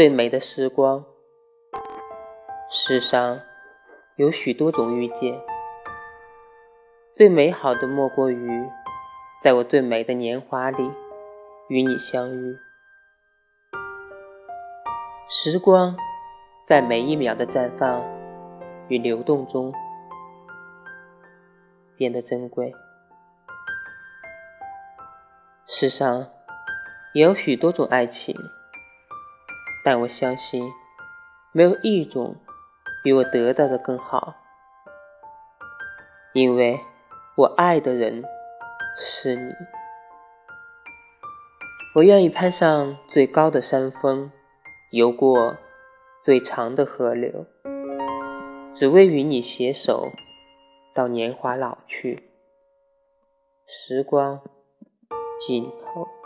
最美的时光。世上有许多种遇见，最美好的莫过于在我最美的年华里与你相遇。时光在每一秒的绽放与流动中变得珍贵。世上也有许多种爱情，但我相信没有一种比我得到的更好，因为我爱的人是你。我愿意攀上最高的山峰，游过最长的河流，只为与你携手到年华老去，时光。尽头。